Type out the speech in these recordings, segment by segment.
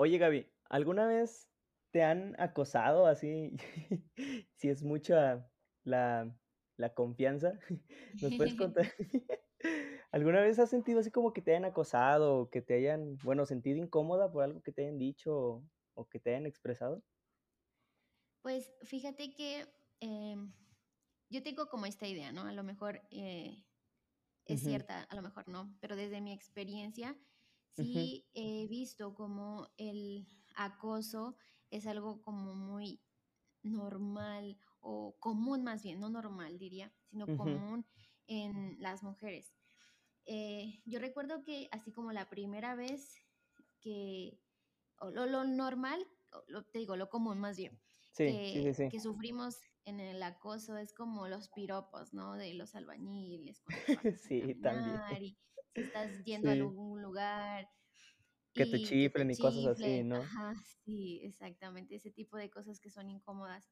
Oye, Gaby, ¿alguna vez te han acosado así? Si es mucha la, la confianza, ¿nos puedes contar? ¿Alguna vez has sentido así como que te hayan acosado o que te hayan, bueno, sentido incómoda por algo que te hayan dicho o, o que te hayan expresado? Pues fíjate que em, yo tengo como esta idea, ¿no? A lo mejor eh, es cierta, a lo mejor no, pero desde mi experiencia sí he visto como el acoso es algo como muy normal o común más bien, no normal diría, sino común en las mujeres. Eh, yo recuerdo que así como la primera vez que, o lo, lo normal, lo, te digo, lo común más bien, Sí, sí, sí, que, sí. que sufrimos en el acoso es como los piropos, ¿no? De los albañiles cuando Sí, también. y si estás yendo a algún lugar que te y que te chiflen y cosas así, ¿no? ajá, sí, exactamente, ese tipo de cosas que son incómodas.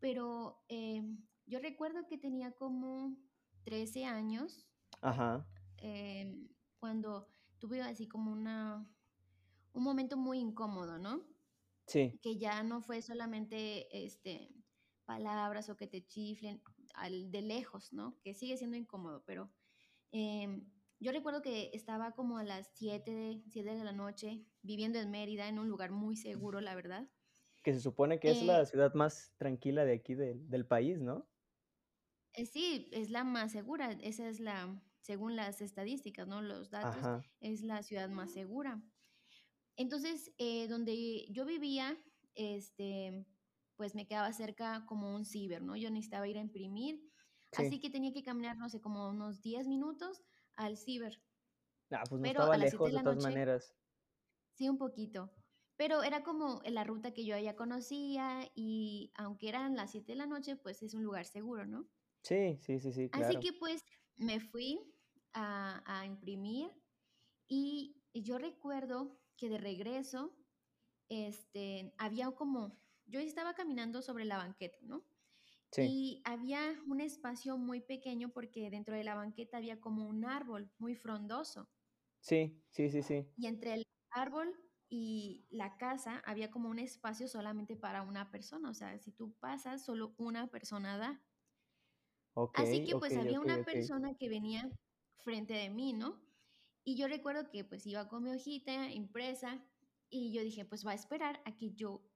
Pero eh, yo recuerdo que tenía como 13 años Ajá, eh, cuando tuve así como una, un momento muy incómodo, ¿no? sí, Que ya no fue solamente este, palabras o que te chiflen al, de lejos, ¿no? Que sigue siendo incómodo, pero eh, yo recuerdo que estaba como a las 7 de, 7 de la noche viviendo en Mérida, en un lugar muy seguro, la verdad. que se supone que es la Eh, ciudad más tranquila de aquí del del país, ¿no? Eh, sí, es la más segura, esa es la, según las estadísticas, ¿no? Los datos, Ajá, es la ciudad más segura. Entonces, eh, donde yo vivía, este, pues me quedaba cerca como un ciber, ¿no? Yo necesitaba ir a imprimir, sí. así que tenía que caminar, no sé, como unos 10 minutos al ciber, Ah, pues no pero estaba a las 7 lejos de de todas noche, maneras. sí, un poquito. Pero era como la ruta que yo ya conocía y aunque eran las 7 de la noche, pues es un lugar seguro, ¿no? Sí, sí, sí, sí, Así que pues me fui a, a imprimir y yo recuerdo que de regreso, este, había como, yo estaba caminando sobre la banqueta, ¿no? Sí, Y había un espacio muy pequeño porque dentro de la banqueta había como un árbol muy frondoso. sí, sí, sí, sí. Y entre el árbol y la casa había como un espacio solamente para una persona. O sea, si tú pasas, solo una persona da. Así Okey, que pues había una persona que venía frente de mí, ¿no? Y yo recuerdo que pues iba con mi hojita impresa y yo dije, pues va a esperar a que yo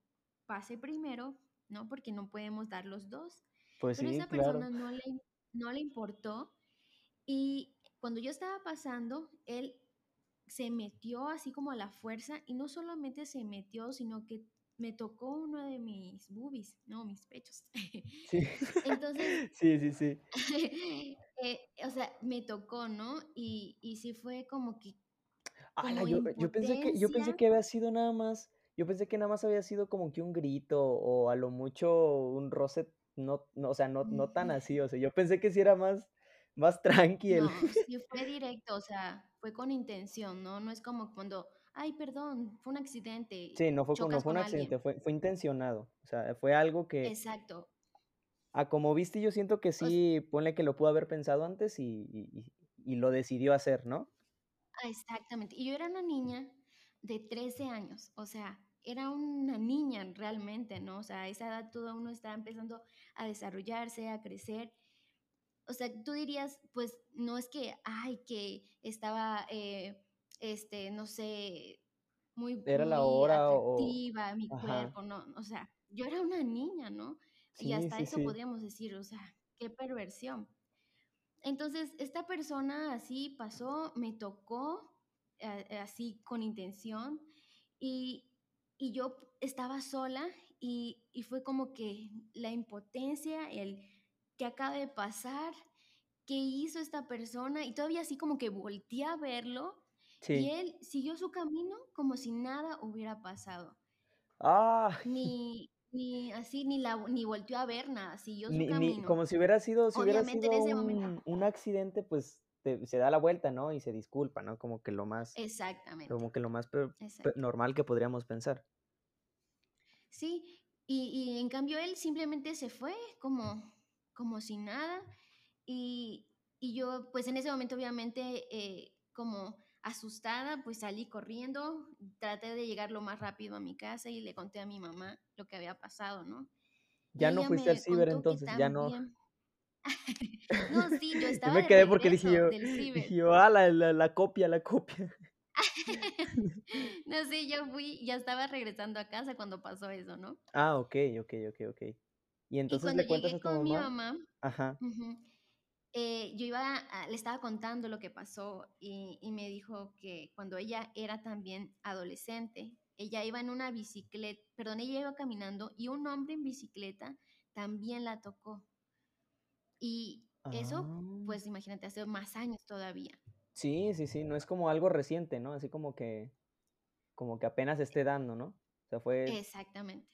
pase primero, ¿no? Porque no podemos dar los dos. Pues Pero sí, esa claro. persona no le, no le importó y cuando yo estaba pasando, él se metió así como a la fuerza y no solamente se metió, sino que me tocó uno de mis boobies, no, mis pechos. Sí. Entonces, Sí, sí, sí. eh, o sea, me tocó, ¿no? Y, y sí fue como que, Yo yo pensé que yo pensé que había sido nada más yo pensé que nada más había sido como que un grito, o a lo mucho un roce, no no, o sea, no no tan así, o sea, yo pensé que sí era más más tranqui el No, sí fue directo, o sea, fue con intención, ¿no? No es como cuando, ay, perdón, fue un accidente, Sí, no fue no fue un accidente, fue fue intencionado. O sea, fue algo que Exacto, A como viste, yo siento que o sí, ponle que lo pudo haber pensado antes y y y y lo decidió hacer, ¿no? ah, exactamente. Y yo era una niña de 13 años, o sea, era una niña realmente, ¿no? O sea, a esa edad todo uno está empezando a desarrollarse, a crecer. O sea, tú dirías, pues no es que, ay, que estaba, eh, este, no sé, muy, Era la hora o atractiva mi ajá. cuerpo, no, o sea, yo era una niña, ¿no? Y hasta sí, eso sí. podríamos decir, o sea, qué perversión. Entonces, esta persona así pasó, me tocó, eh, así con intención, y, y yo estaba sola y, y fue como que la impotencia, el que acaba de pasar, qué hizo esta persona, y todavía así como que volteé a verlo, y él siguió su camino como si nada hubiera pasado. ¡Ah! Ni, ni así, ni, la, ni volteó a ver nada, siguió su Ni ni camino. como si hubiera sido si hubiera Obviamente sido un un accidente, pues, te se da la vuelta, ¿no? Y se disculpa, ¿no? Como que lo más exactamente, como que lo más normal que podríamos pensar. Sí, y, y en cambio él simplemente se fue como, como si nada y, y yo pues en ese momento obviamente eh, como asustada, pues salí corriendo, traté de llegar lo más rápido a mi casa y le conté a mi mamá lo que había pasado, ¿no? Ya no fuiste al ciber entonces, ya no. no, sí, yo Yo estaba me de quedé porque dije yo dije yo: "Ah, la la la copia, la copia". No, sí, yo fui ya estaba regresando a casa cuando pasó eso, ¿no? Ah, okey, okey, okey, okey. ¿Y Y entonces cuando le cuentas a tu con mi mamá? mamá Ajá. ujú, eh, yo iba a le estaba contando lo que pasó y y me dijo que cuando ella era también adolescente, ella iba en una bicicleta perdón, ella iba caminando y un hombre en bicicleta también la tocó. Y eso, Ah. pues imagínate, hace más años todavía. Sí, sí, sí, no es como algo reciente, ¿no? Así como que como que apenas esté dando, ¿no? O sea, fue Exactamente.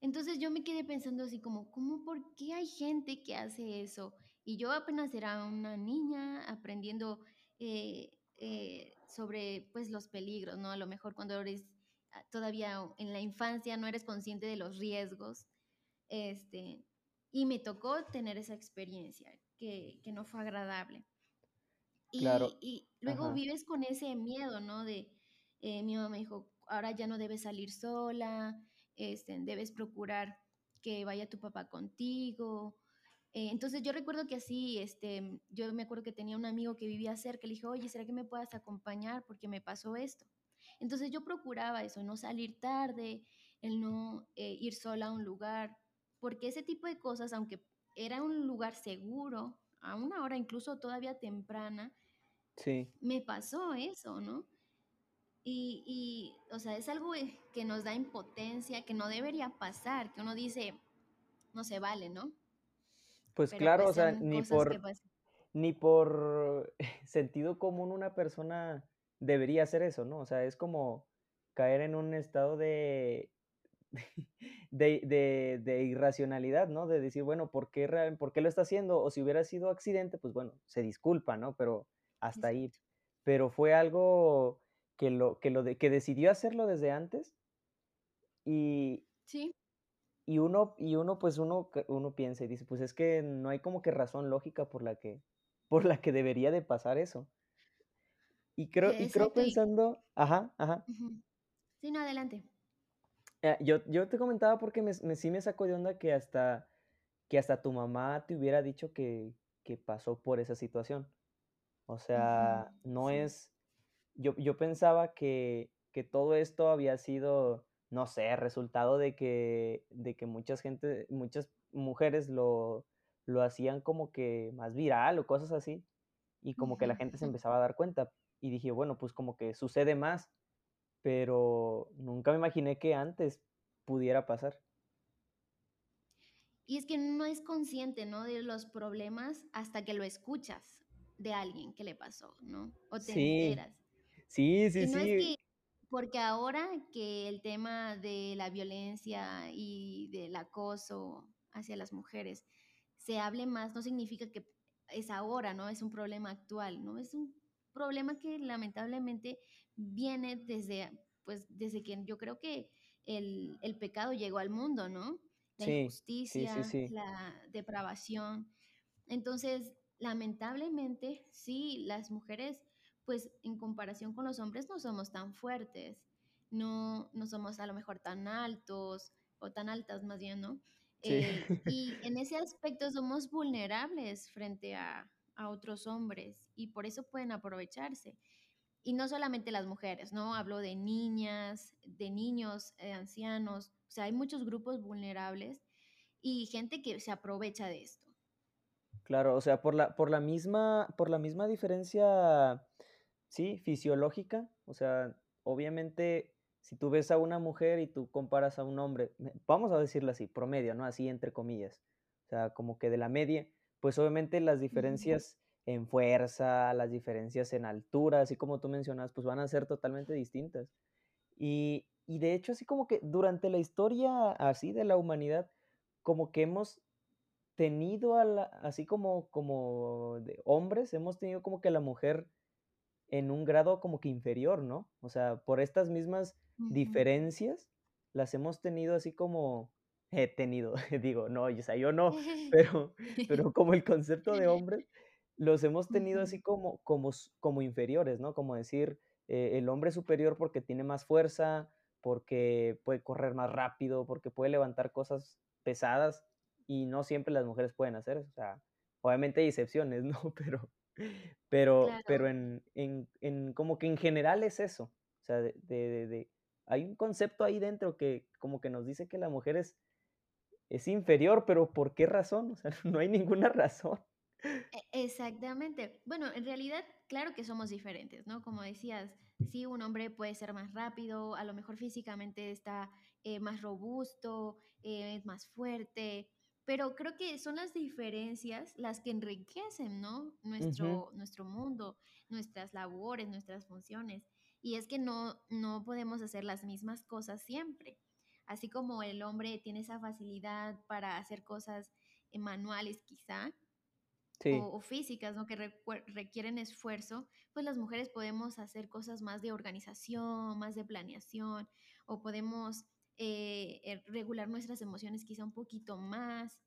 Entonces yo me quedé pensando así como, ¿cómo por qué hay gente que hace eso? Y yo apenas era una niña aprendiendo eh, eh, sobre pues los peligros, ¿no? A lo mejor cuando eres ah, todavía en la infancia no eres consciente de los riesgos, este, y me tocó tener esa experiencia que, que no fue agradable. Y, claro. y luego Ajá. vives con ese miedo, ¿no? De, eh, mi mamá me dijo, ahora ya no debes salir sola, este, debes procurar que vaya tu papá contigo. Eh, entonces yo recuerdo que así, este, yo me acuerdo que tenía un amigo que vivía cerca, le dije, oye, ¿será que me puedas acompañar? Porque me pasó esto. Entonces yo procuraba eso, no salir tarde, el no eh, ir sola a un lugar, porque ese tipo de cosas, aunque era un lugar seguro, a una hora incluso todavía temprana, Sí. me pasó eso, ¿no? Y, y, o sea, es algo eh, que nos da impotencia, que no debería pasar, que uno dice, no se vale, ¿no? Pues Pero claro, o pues sea, ni por ni por sentido común una persona debería hacer eso, ¿no? O sea, es como caer en un estado de de de de irracionalidad, ¿no? De decir, bueno, ¿por qué real por qué lo está haciendo? O si hubiera sido accidente, pues bueno, se disculpa, ¿no? Pero hasta ahí. Pero fue algo que lo que lo de que decidió hacerlo desde antes y Sí, y uno y uno, pues, uno uno piensa y dice: "Pues, es que no hay como que razón lógica por la que por la que debería de pasar eso". Y creo eh, y creo exacto. Y, pensando ajá, ajá. Sí, no, adelante. Ah, yo yo te comentaba porque me me sí me sacó de onda que hasta que hasta tu mamá te hubiera dicho que que pasó por esa situación. O sea, no Sí, es yo yo pensaba que que todo esto había sido, no sé, resultado de que de que muchas gente muchas mujeres lo lo hacían como que más viral o cosas así, y como que la gente se empezaba a dar cuenta. Y dije: "Bueno, pues como que sucede más", pero nunca me imaginé que antes pudiera pasar. Y es que no es consciente, ¿no? De los problemas hasta que lo escuchas de alguien que le pasó, ¿no? O te Sí, enteras. sí, sí, Y no es sí, que porque ahora que el tema de la violencia y del acoso hacia las mujeres se hable más, no significa que es ahora, ¿no? Es un problema actual, ¿no? Es un problema que lamentablemente viene desde, pues, desde que yo creo que el, el pecado llegó al mundo, ¿no? La sí, sí, sí, injusticia, sí, la depravación. Entonces, lamentablemente, sí, las mujeres pues en comparación con los hombres no somos tan fuertes, no, no somos a lo mejor tan altos o tan altas más bien, ¿no? Eh, y en ese aspecto somos vulnerables frente a, a otros hombres y por eso pueden aprovecharse. Y no solamente las mujeres, ¿no? Hablo de niñas, de niños, eh, ancianos, o sea, hay muchos grupos vulnerables y gente que se aprovecha de esto. claro, o sea, por la por la misma por la misma diferencia, sí, fisiológica, o sea, obviamente, si tú ves a una mujer y tú comparas a un hombre, vamos a decirlo así, promedio, ¿no? Así entre comillas, o sea, como que de la media, pues, obviamente, las diferencias en fuerza, las diferencias en altura, así como tú mencionas, pues, van a ser totalmente distintas. Y y de hecho, así como que durante la historia así de la humanidad, como que hemos tenido a la así como como de hombres, hemos tenido como que a la mujer en un grado como que inferior, ¿no? O sea, por estas mismas diferencias, las hemos tenido así como he tenido, digo, no, o sea, yo no, pero pero como el concepto de hombres, los hemos tenido así como como como inferiores, ¿no? Como decir, eh, el hombre es superior porque tiene más fuerza, porque puede correr más rápido, porque puede levantar cosas pesadas, y no siempre las mujeres pueden hacer eso. O sea, obviamente hay excepciones, ¿no? Pero pero pero en en en como que en general es eso. O sea, de de de de hay un concepto ahí dentro que como que nos dice que la mujer es es inferior, pero, ¿por qué razón? O sea, no hay ninguna razón. E exactamente. Bueno, en realidad, claro que somos diferentes, ¿no? Como decías, sí, un hombre puede ser más rápido, a lo mejor físicamente está, eh, más robusto, eh, es más fuerte, pero creo que son las diferencias las que enriquecen, ¿no? Nuestro nuestro mundo, nuestras labores, nuestras funciones. Y es que no no podemos hacer las mismas cosas siempre. Así como el hombre tiene esa facilidad para hacer cosas, eh, manuales, quizá, Sí. o o físicas, ¿no? Que requieren esfuerzo, pues las mujeres podemos hacer cosas más de organización, más de planeación, o podemos, eh eh, regular nuestras emociones quizá un poquito más.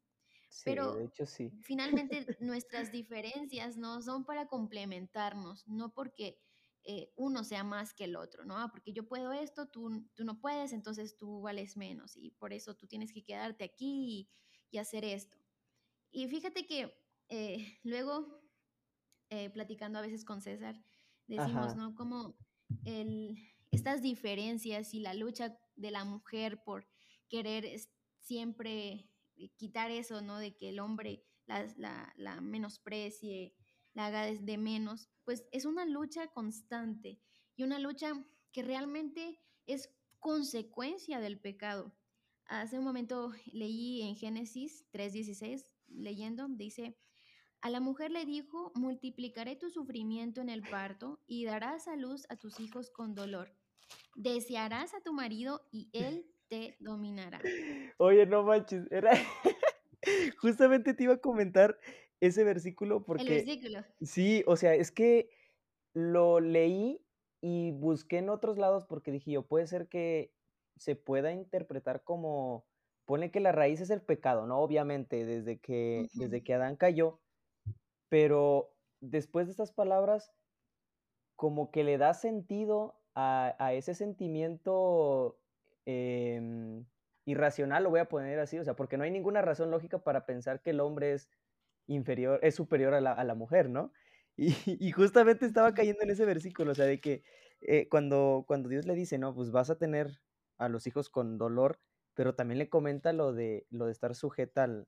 Sí, de Pero hecho, sí. finalmente nuestras diferencias, ¿no? Son para complementarnos, no porque, eh, uno sea más que el otro, ¿no? Ah, porque yo puedo esto, tú tú no puedes, entonces tú vales menos, y por eso tú tienes que quedarte aquí y y hacer esto. Y fíjate que, eh, luego, eh, platicando a veces con César, decimos, Ajá. ¿no? Como el estas diferencias y la lucha de la mujer por querer siempre quitar eso, ¿no? De que el hombre las la la menosprecie, la haga des de menos, pues es una lucha constante, y una lucha que realmente es consecuencia del pecado. Hace un momento leí en Génesis 3:16, leyendo, dice: "A la mujer le dijo: 'Multiplicaré tu sufrimiento en el parto, y darás a luz a tus hijos con dolor. Desearás a tu marido, y él te dominará'". Oye, no manches, era justamente te iba a comentar ese versículo El porque versículo. sí, o sea, es que lo leí y busqué en otros lados porque dije yo: "Puede ser que se pueda interpretar como", ponle que la raíz es el pecado, ¿no? Obviamente, desde que desde que Adán cayó, pero después de estas palabras como que le da sentido a a ese sentimiento, em, irracional, lo voy a poner así, o sea, porque no hay ninguna razón lógica para pensar que el hombre es inferior es superior a la a la mujer, ¿no? Y y justamente estaba cayendo en ese versículo, o sea, de que, eh, cuando cuando Dios le dice, ¿no? Pues vas a tener a los hijos con dolor, pero también le comenta lo de lo de estar sujeta al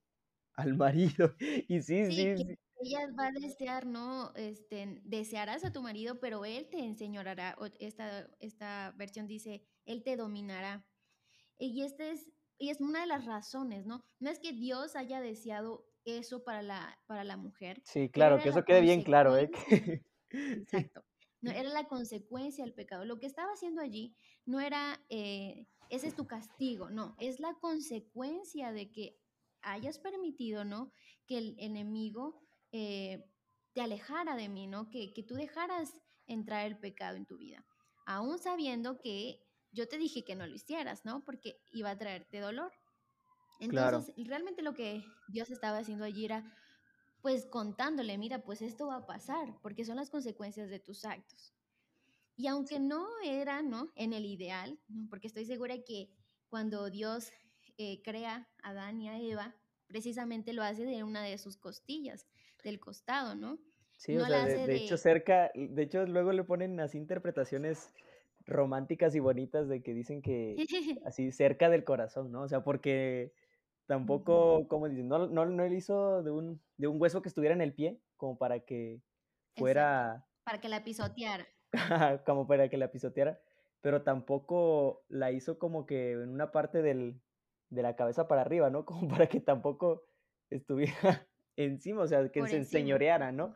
al marido. Y sí, Sí, sí. Ella va a desear, ¿no? Este, desearás a tu marido, pero él te enseñoreará, o esta esta versión dice: "Él te dominará". Y esta es y es una de las razones, ¿no? No es que Dios haya deseado eso para la para la mujer, Sí, claro, que eso quede bien claro, ¿eh? exacto, no, era la consecuencia del pecado. Lo que estaba haciendo allí no era, eh, ese es tu castigo, no, es la consecuencia de que hayas permitido, ¿no? Que el enemigo, eh, te alejara de mí, ¿no? Que que tú dejaras entrar el pecado en tu vida, aún sabiendo que yo te dije que no lo hicieras, ¿no? Porque iba a traerte dolor. Claro. Entonces, realmente lo que Dios estaba haciendo allí era, pues, contándole: "Mira, pues esto va a pasar, porque son las consecuencias de tus actos". Y aunque no era, ¿no? En el ideal, ¿no? Porque estoy segura que cuando Dios, eh, crea a Adán y a Eva, precisamente lo hace de una de sus costillas, del costado, ¿no? Sí, o sea, de hecho, cerca de hecho, luego le ponen así interpretaciones románticas y bonitas de que dicen que así cerca del corazón, ¿no? O sea, porque tampoco, ¿cómo dicen? No no no le hizo de un de un hueso que estuviera en el pie, como para que Exacto, fuera para que la pisoteara. como para que la pisoteara, pero tampoco la hizo como que en una parte del de la cabeza para arriba, ¿no? Como para que tampoco estuviera encima, o sea, que Por se enseñoreara, ¿no?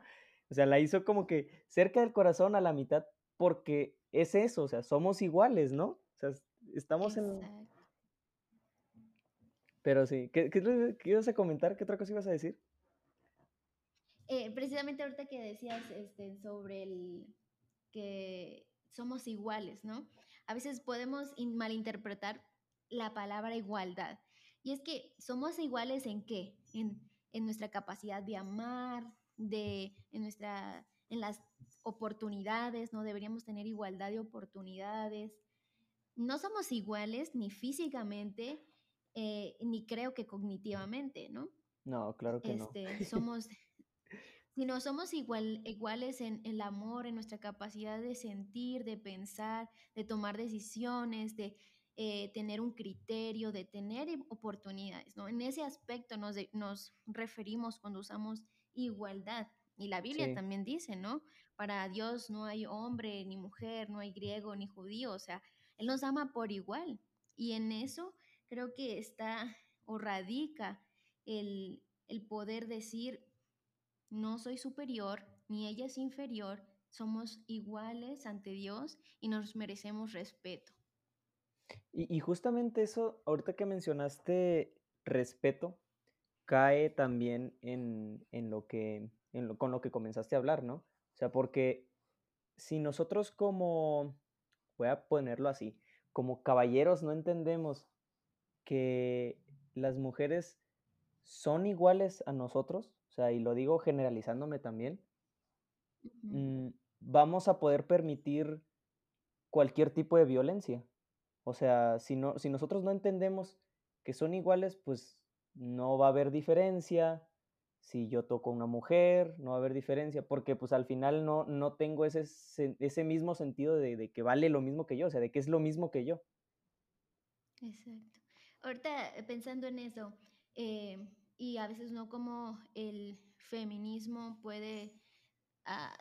O sea, la hizo como que cerca del corazón, a la mitad, porque es eso, o sea, somos iguales, ¿no? O sea, es estamos en Exacto. Pero sí, ¿qué ibas a comentar? ¿Qué otra cosa ibas a decir? Eh, precisamente ahorita que decías, este, sobre el que somos iguales, ¿no? A veces podemos in malinterpretar la palabra igualdad. Y es que, ¿somos iguales en qué? En en nuestra capacidad de amar, de en nuestra en las oportunidades, ¿no? Deberíamos tener igualdad de oportunidades. No somos iguales ni físicamente, eh, ni creo que cognitivamente, ¿no? No, claro que no. Este, somos, si no somos igual, iguales en el amor, en nuestra capacidad de sentir, de pensar, de tomar decisiones, de eh, tener un criterio, de tener oportunidades, ¿no? En ese aspecto nos, nos referimos cuando usamos igualdad. Y la Biblia Sí. también dice, ¿no? Para Dios no hay hombre ni mujer, no hay griego ni judío, o sea, Él nos ama por igual. Y en eso creo que está o radica el, el poder decir, no soy superior, ni ella es inferior, somos iguales ante Dios y nos merecemos respeto. Y, y justamente eso, ahorita que mencionaste respeto, cae también en, en lo que, en lo- con lo que comenzaste a hablar, ¿no? O sea, porque si nosotros como, voy a ponerlo así, como caballeros no entendemos que las mujeres son iguales a nosotros, o sea, y lo digo generalizándome también, mm, vamos a poder permitir cualquier tipo de violencia. O sea, si no, si nosotros no entendemos que son iguales, pues no va a haber diferencia. Si yo toco a una mujer, no va a haber diferencia, porque pues al final no, no tengo ese, ese mismo sentido de, de que vale lo mismo que yo, o sea, de que es lo mismo que yo. Exacto. Ahorita eh, pensando en eso, eh, y a veces no como el feminismo puede, ah,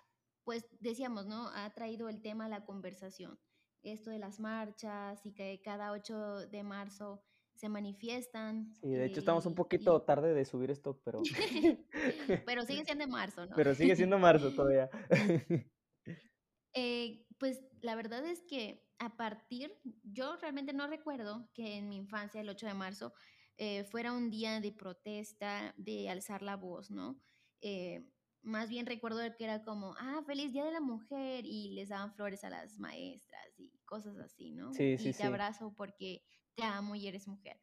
pues decíamos, ¿no? Ha traído el tema a la conversación. Esto de las marchas y que cada 8 de marzo se manifiestan Sí, de hecho estamos un poquito y- tarde de subir esto, pero, pero sigue siendo en marzo, ¿no? pero sigue siendo marzo todavía. Eh, pues la verdad es que a partir, yo realmente no recuerdo que en mi infancia, el 8 de marzo, eh, fuera un día de protesta, de alzar la voz, ¿no? Eh, más bien recuerdo que era como, ah, feliz Día de la Mujer y les daban flores a las maestras y cosas así, ¿no? Sí, sí, Y te sí. abrazo porque te amo y eres mujer.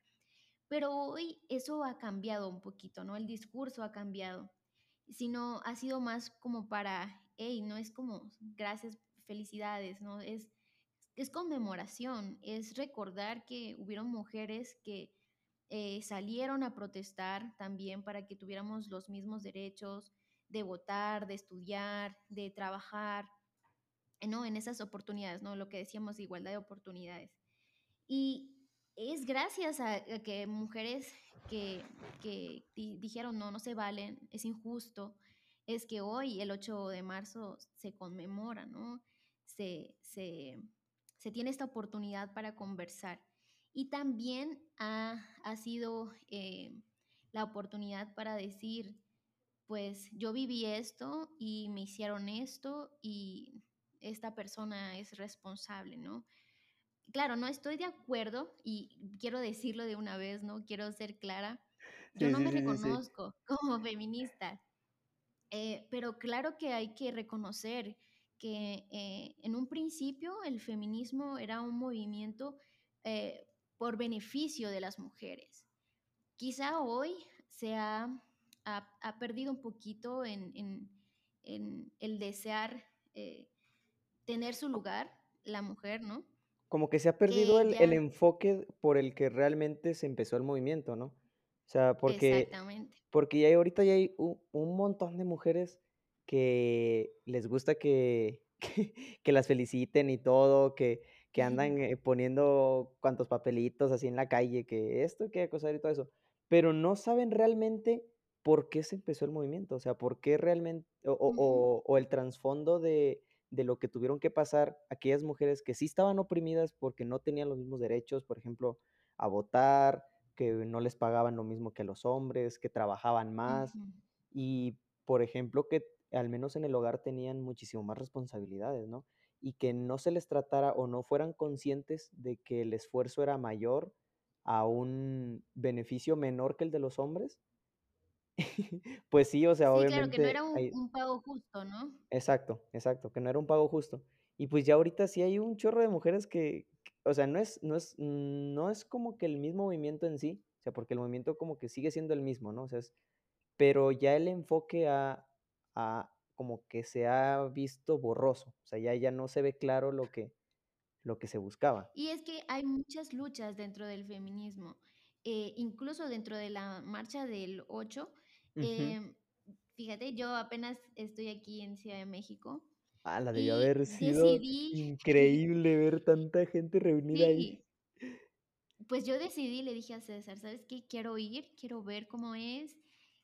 Pero hoy eso ha cambiado un poquito, ¿no? El discurso ha cambiado sino ha sido más como para, hey, no es como gracias, felicidades, ¿no? Es, es conmemoración, es recordar que hubieron mujeres que eh, salieron a protestar también para que tuviéramos los mismos derechos de votar, de estudiar, de trabajar, ¿no? En esas oportunidades, ¿no? Lo que decíamos, igualdad de oportunidades. Y es gracias a, que mujeres que, que di- dijeron, no, no se valen, es injusto, es que hoy, el 8 de marzo, se conmemora, ¿no? Se, se, se tiene esta oportunidad para conversar. Y también ha, ha sido eh, la oportunidad para decir, pues yo viví esto y me hicieron esto y esta persona es responsable, ¿no? Claro, no estoy de acuerdo y quiero decirlo de una vez, ¿no? Quiero ser clara. Yo Sí, no sí, me sí, reconozco como feminista, eh, pero claro que hay que reconocer que eh, en un principio el feminismo era un movimiento eh, por beneficio de las mujeres. Quizá hoy se ha, perdido un poquito en, en- en el desear eh, tener su lugar, la mujer, ¿no? como que se ha perdido Que el, enfoque por el que realmente se empezó el movimiento, ¿no? O sea, porque, exactamente. porque ya hay, ahorita ya hay un, un montón de mujeres que les gusta que, que, que las feliciten y todo, que, que andan eh, poniendo cuantos papelitos así en la calle, que esto, que acosar y todo eso, pero no saben realmente por qué se empezó el movimiento, o sea, por qué realmente, o, o- Ujú, o- o el trasfondo de, de lo que tuvieron que pasar aquellas mujeres que sí estaban oprimidas porque no tenían los mismos derechos, por ejemplo, a votar, que no les pagaban lo mismo que a los hombres, que trabajaban más y, por ejemplo, que al menos en el hogar tenían muchísimo más responsabilidades, ¿no? Y que no se les tratara o no fueran conscientes de que el esfuerzo era mayor a un beneficio menor que el de los hombres. Pues sí, o sea, Sí, claro, que no era obviamente un, hay, un pago justo, ¿no? Exacto, exacto, que no era un pago justo. Y pues ya ahorita sí hay un chorro de mujeres que, que- o sea, no es, no es, no es como que el mismo movimiento en sí, o sea, porque el movimiento como que sigue siendo el mismo, ¿no? O sea, es, pero ya el enfoque ha, ha como que se ha visto borroso, o sea, ya ya no se ve claro lo que lo que se buscaba. Y es que hay muchas luchas dentro del feminismo, eh, incluso dentro de la marcha del 8, Ujú. em, fíjate, yo apenas estoy aquí en Ciudad de México Ala, debió y haber sido decidí increíble ver tanta gente reunida ahí. sí, pues yo decidí, le dije a César, ¿sabes qué? Quiero ir, quiero ver cómo es,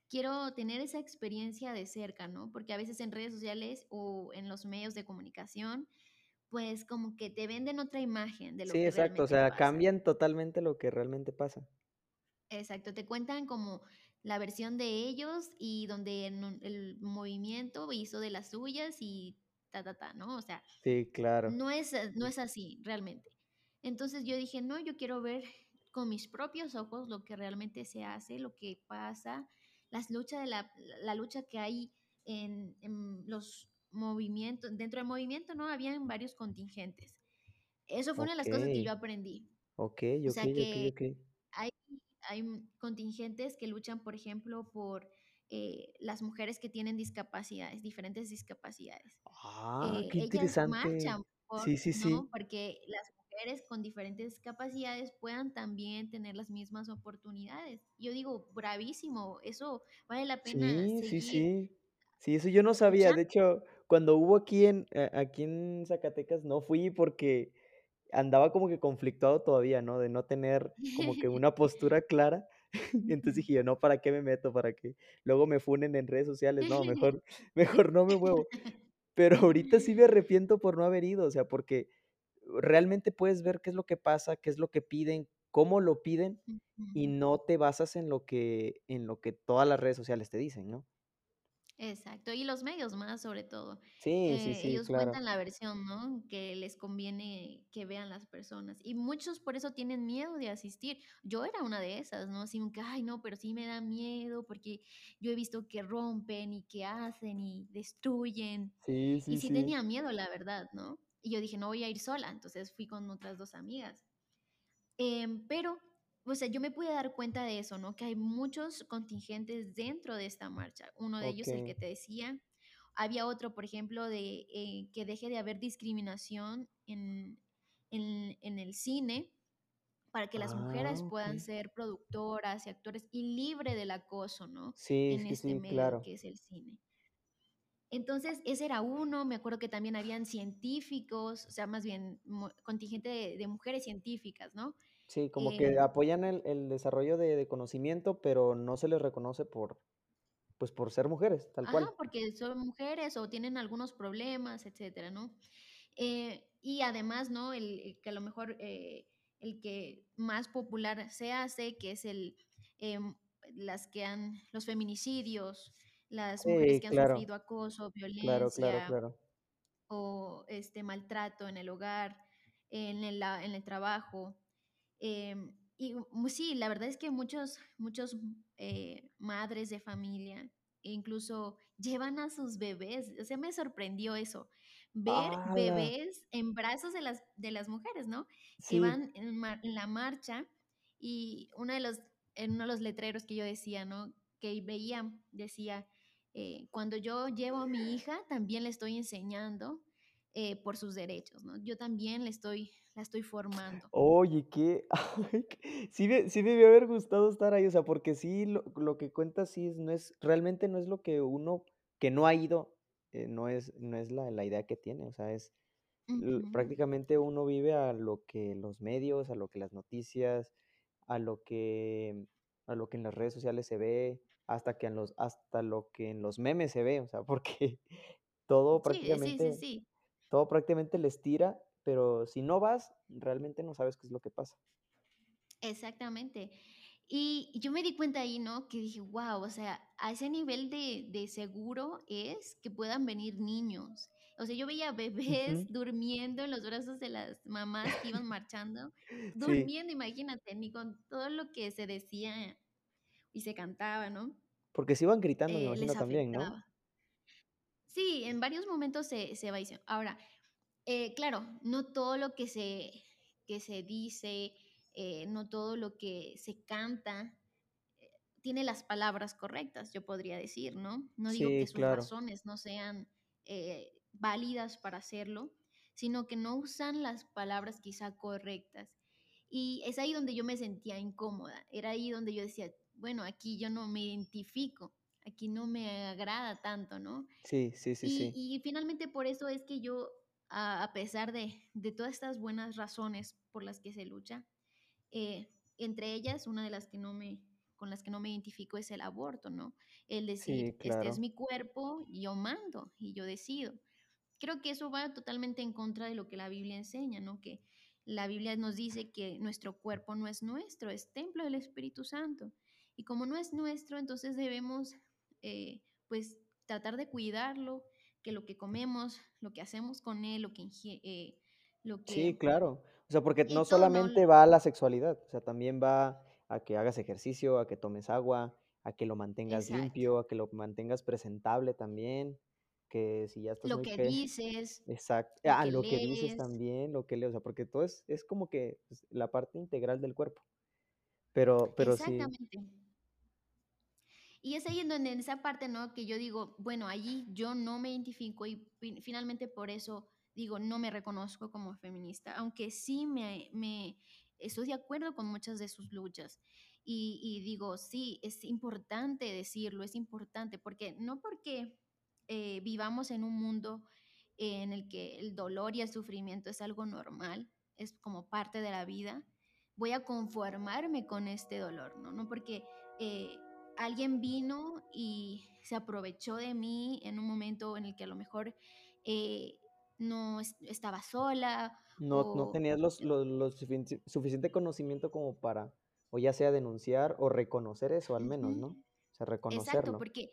quiero tener esa experiencia de cerca, ¿no? Porque a veces en redes sociales o en los medios de comunicación, pues como que te venden otra imagen de lo Sí, que exacto, o sea, pasa. cambian totalmente lo que realmente pasa. Exacto, te cuentan como la versión de ellos y donde el movimiento hizo de las suyas y ta, ta, ta, ¿no? O sea, Sí, claro. no es, eh, no es así realmente. Entonces yo dije, no, yo quiero ver con mis propios ojos lo que realmente se hace, lo que pasa, las luchas de la, la lucha que hay en, en los movimientos, dentro del movimiento, ¿no? Habían varios contingentes. Eso fue una de las cosas que yo aprendí. okey, O sea, que okey. hay, hay contingentes que luchan, por ejemplo, por eh, las mujeres que tienen discapacidades, diferentes discapacidades. Ah, Eh, qué ellas interesante. marchan por, Sí, sí, ¿no? sí. Porque las mujeres con diferentes discapacidades puedan también tener las mismas oportunidades. Yo digo, bravísimo, eso vale la pena Sí, sí, seguir sí. Sí, eso yo no sabía. De hecho, cuando hubo aquí en aquí en Zacatecas no fui porque andaba como que conflictuado todavía, ¿no? De no tener como que una postura clara. Entonces dije yo: "No, ¿para qué me meto? ¿Para qué? Luego me funen en redes sociales. No, mejor mejor no me muevo". Pero ahorita sí me arrepiento por no haber ido, o sea, porque realmente puedes ver qué es lo que pasa, qué es lo que piden, cómo lo piden, y no te basas en lo que en lo que todas las redes sociales te dicen, ¿no? Exacto, y los medios más, sobre todo. Sí, sí, Eh, sí, ellos claro. cuentan la versión, ¿no? Que les conviene que vean las personas. Y muchos por eso tienen miedo de asistir. Yo era una de esas, ¿no? Así que, ay, no, pero sí me da miedo porque yo he visto que rompen y que hacen y destruyen. Sí, Y sí, sí sí. tenía miedo, la verdad, ¿no? Y yo dije, no voy a ir sola. Entonces fui con otras dos amigas. Em, pero, o sea, yo me pude dar cuenta de eso, ¿no? Que hay muchos contingentes dentro de esta marcha. Uno de ellos, el que te decía, había otro, por ejemplo, de eh, que deje de haber discriminación en, en, en el cine para que las Ah, mujeres puedan ser productoras y actores y libre del acoso, ¿no? Sí, En sí, este sí, medio claro. que es el cine. Entonces, ese era uno, me acuerdo que también habían científicos, o sea, más bien contingente de, de mujeres científicas, ¿no? Sí, como que apoyan el el desarrollo de de conocimiento, pero no se les reconoce por, pues, por ser mujeres, tal Ajá, cual. porque son mujeres o tienen algunos problemas, etcétera, ¿no? Eh, y además, ¿no? El, el que a lo mejor eh, el que más popular se hace, que es el, em, las que han, los feminicidios, las mujeres Sí, que han claro, sufrido acoso, claro, violencia claro. o este maltrato en el hogar, en el, en el trabajo. Em, y sí, la verdad es que muchos muchos, eh, madres de familia, incluso llevan a sus bebés, o sea, me sorprendió eso, ver ¡Hala! bebés en brazos de las de las mujeres, ¿no? Que Sí, van en mar en la marcha y uno de los en uno de los letreros que yo decía, ¿no? Que veía, decía, eh: "Cuando yo llevo a mi hija, también le estoy enseñando, eh, por sus derechos", ¿no? Yo también le estoy la estoy formando. Oye, qué sí me sí me debió haber gustado estar ahí, o sea, porque sí, lo lo que cuentas sí es no es realmente no es lo que uno que no ha ido, eh, no es no es la la idea que tiene, o sea, es Ujú. prácticamente uno vive a lo que los medios, a lo que las noticias, a lo que a lo que en las redes sociales se ve, hasta que en los hasta lo que en los memes se ve, o sea, porque todo Sí, sí, sí, prácticamente sí, todo prácticamente les tira, pero si no vas, realmente no sabes qué es lo que pasa. exactamente. Y yo me di cuenta ahí, ¿no? Que dije: "Guau", o sea, a ese nivel de de seguro es que puedan venir niños. O sea, yo veía bebés Ujú. durmiendo en los brazos de las mamás que iban marchando, Sí, durmiendo, imagínate, ni con todo lo que se decía y se cantaba, ¿no? porque se iban gritando, me Eh, imagino también, ¿no? Sí, en varios momentos se se va diciendo. Ahora, Eh, claro, no todo lo que se, que se dice, eh, no todo lo que se canta tiene las palabras correctas, yo podría decir, ¿no? No digo que sus claro. razones no sean eh, válidas para hacerlo, sino que no usan las palabras quizá correctas. Y es ahí donde yo me sentía incómoda, era ahí donde yo decía, bueno, aquí yo no me identifico, aquí no me agrada tanto, ¿no? Sí, sí, sí, Y, sí. y finalmente por eso es que yo, a, a pesar de, de todas estas buenas razones por las que se lucha, eh, entre ellas, una de las que no me, con las que no me identifico es el aborto, ¿no? El Sí, decir, este es claro. mi cuerpo, yo mando y yo decido. Creo que eso va totalmente en contra de lo que la Biblia enseña, ¿no? Que la Biblia nos dice que nuestro cuerpo no es nuestro, es templo del Espíritu Santo. Y como no es nuestro, entonces debemos, eh, pues, tratar de cuidarlo, que lo que comemos, lo que hacemos con él, lo que, eh, lo Sí, que, claro. O sea, porque no solamente va a la sexualidad, o sea, también va a que hagas ejercicio, a que tomes agua, a que lo mantengas Exacto. limpio, a que lo mantengas presentable también, que si ya estás Lo muy que dices, exacto, lo ah, que lo que dices también, lo que lees, o sea, porque todo es es como que, pues, la parte integral del cuerpo. Pero pero sí, exactamente. Y es ahí en donde en esa parte, ¿no? Que yo digo, bueno, allí yo no me identifico y fin- finalmente por eso digo, no me reconozco como feminista, aunque sí me, me estoy de acuerdo con muchas de sus luchas. Y, y digo, sí, es importante decirlo, es importante, porque no porque eh, vivamos en un mundo en el que el dolor y el sufrimiento es algo normal, es como parte de la vida, voy a conformarme con este dolor, ¿no? No porque eh, alguien vino y se aprovechó de mí en un momento en el que a lo mejor eh, no es- estaba sola no no o... tenías los los los sufici suficiente conocimiento como para, o ya sea denunciar o reconocer eso al menos, ¿no? O sea, Exacto, reconocerlo. porque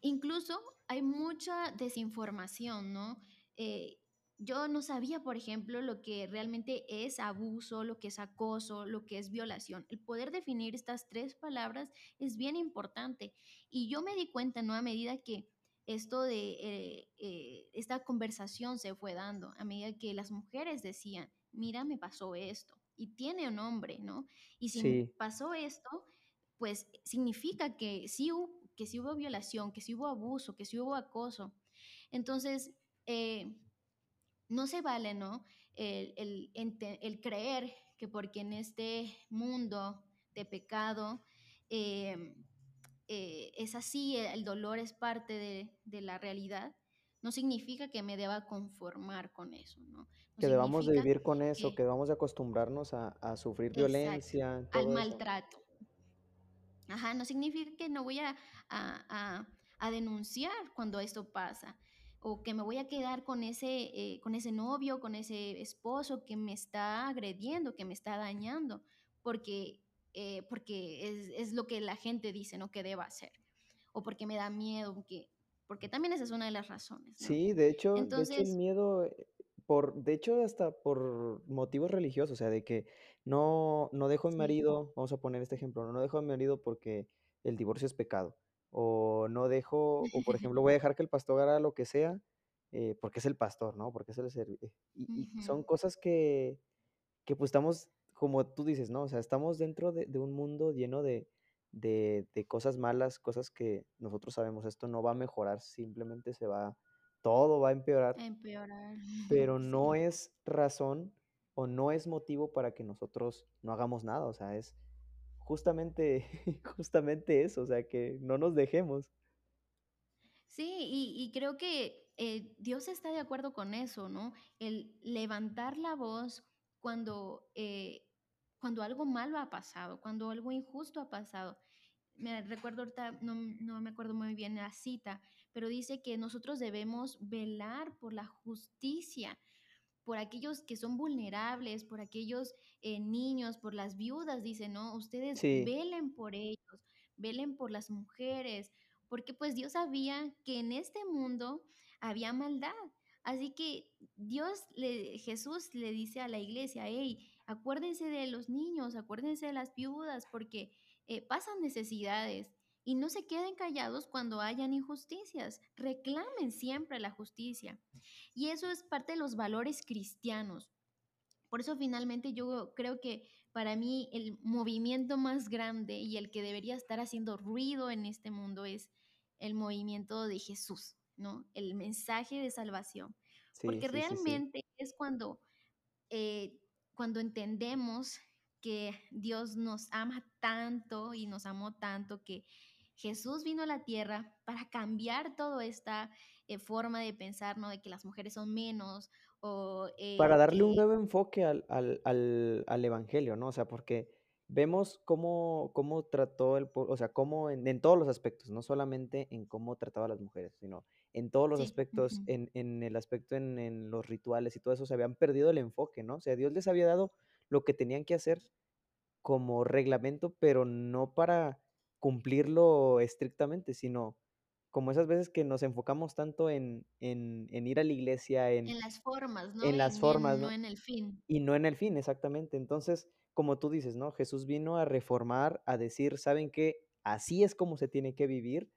Incluso hay mucha desinformación, ¿no? Eh, yo no sabía, por ejemplo, lo que realmente es abuso, lo que es acoso, lo que es violación. El poder definir estas tres palabras es bien importante. Y yo me di cuenta, ¿no? A medida que esto de eh, eh, esta conversación se fue dando, a medida que las mujeres decían, mira, me pasó esto, y tiene un nombre, ¿no? Y si me pasó esto, pues significa que sí, hu- que sí hubo violación, que sí hubo abuso, que sí hubo acoso. Entonces, eh, no se vale, ¿no? El, el, ente- el creer que porque en este mundo de pecado eh, eh, es así, el dolor es parte de, de la realidad, no significa que me deba conformar con eso, ¿no? No Que debamos de vivir con eso, que, que debamos de acostumbrarnos a a sufrir exacto, violencia, al eso. maltrato. Ajá, no significa que no voy a, a, a- a denunciar cuando esto pasa o que me voy a quedar con ese, eh, con ese novio, con ese esposo que me está agrediendo, que me está dañando, porque, eh, porque es, es lo que la gente dice, ¿no? Que deba hacer, o porque me da miedo, porque, porque también esa es una de las razones, ¿no? Sí, de hecho de hecho, el Entonces, miedo, eh, por de hecho, hasta por motivos religiosos, o sea, de que no no dejo a mi marido, vamos a poner este ejemplo, no dejo a mi marido porque el divorcio es pecado, o no dejo o, por ejemplo, voy a dejar que el pastor haga lo que sea, eh, porque es el pastor, ¿no? Porque es el servi eh, y son cosas que que, pues, estamos, como tú dices, ¿no? O sea, estamos dentro de de un mundo lleno de de de cosas malas, cosas que nosotros sabemos, esto no va a mejorar, simplemente se va todo va a empeorar, Empeorar, pero no es razón o no es motivo para que nosotros no hagamos nada, o sea, es justamente justamente eso, o sea, que no nos dejemos. Sí, y, y creo que eh, Dios está de acuerdo con eso, ¿no? El levantar la voz cuando, eh, cuando algo malo ha pasado, cuando algo injusto ha pasado. Me recuerdo ahorita, no, no me acuerdo muy bien la cita, pero dice que nosotros debemos velar por la justicia por aquellos que son vulnerables, por aquellos eh, niños, por las viudas, dice, ¿no? Ustedes Sí, velen por ellos, velen por las mujeres, porque pues Dios sabía que en este mundo había maldad. Así que Dios, le, Jesús le dice a la iglesia, hey, acuérdense de los niños, acuérdense de las viudas, porque eh, pasan necesidades. Y no se queden callados cuando hayan injusticias. Reclamen siempre la justicia. Y eso es parte de los valores cristianos, Por eso finalmente yo creo que para mí el movimiento más grande y el que debería estar haciendo ruido en este mundo es el movimiento de Jesús, ¿no? El mensaje de salvación. Sí, Porque sí, sí, sí. realmente es cuando, eh, cuando entendemos que Dios nos ama tanto y nos amó tanto que Jesús vino a la tierra para cambiar toda esta eh, forma de pensar, ¿no? De que las mujeres son menos o Para eh, darle un que nuevo enfoque al al al al evangelio, ¿no? O sea, porque vemos cómo cómo trató el pue o sea, cómo en en todos los aspectos, no solamente en cómo trataba a las mujeres, sino en todos los sí, aspectos, en en el aspecto en en los rituales y todo eso, se habían perdido el enfoque, ¿no? O sea, Dios les había dado lo que tenían que hacer como reglamento, pero no para cumplirlo estrictamente, sino como esas veces que nos enfocamos tanto en en en ir a la iglesia, en en las formas, ¿no? en las formas, no ¿no? en el fin. Y no en el fin, exactamente. Entonces, como tú dices, ¿no? Jesús vino a reformar, a decir, ¿saben qué? Así es como se tiene que vivir,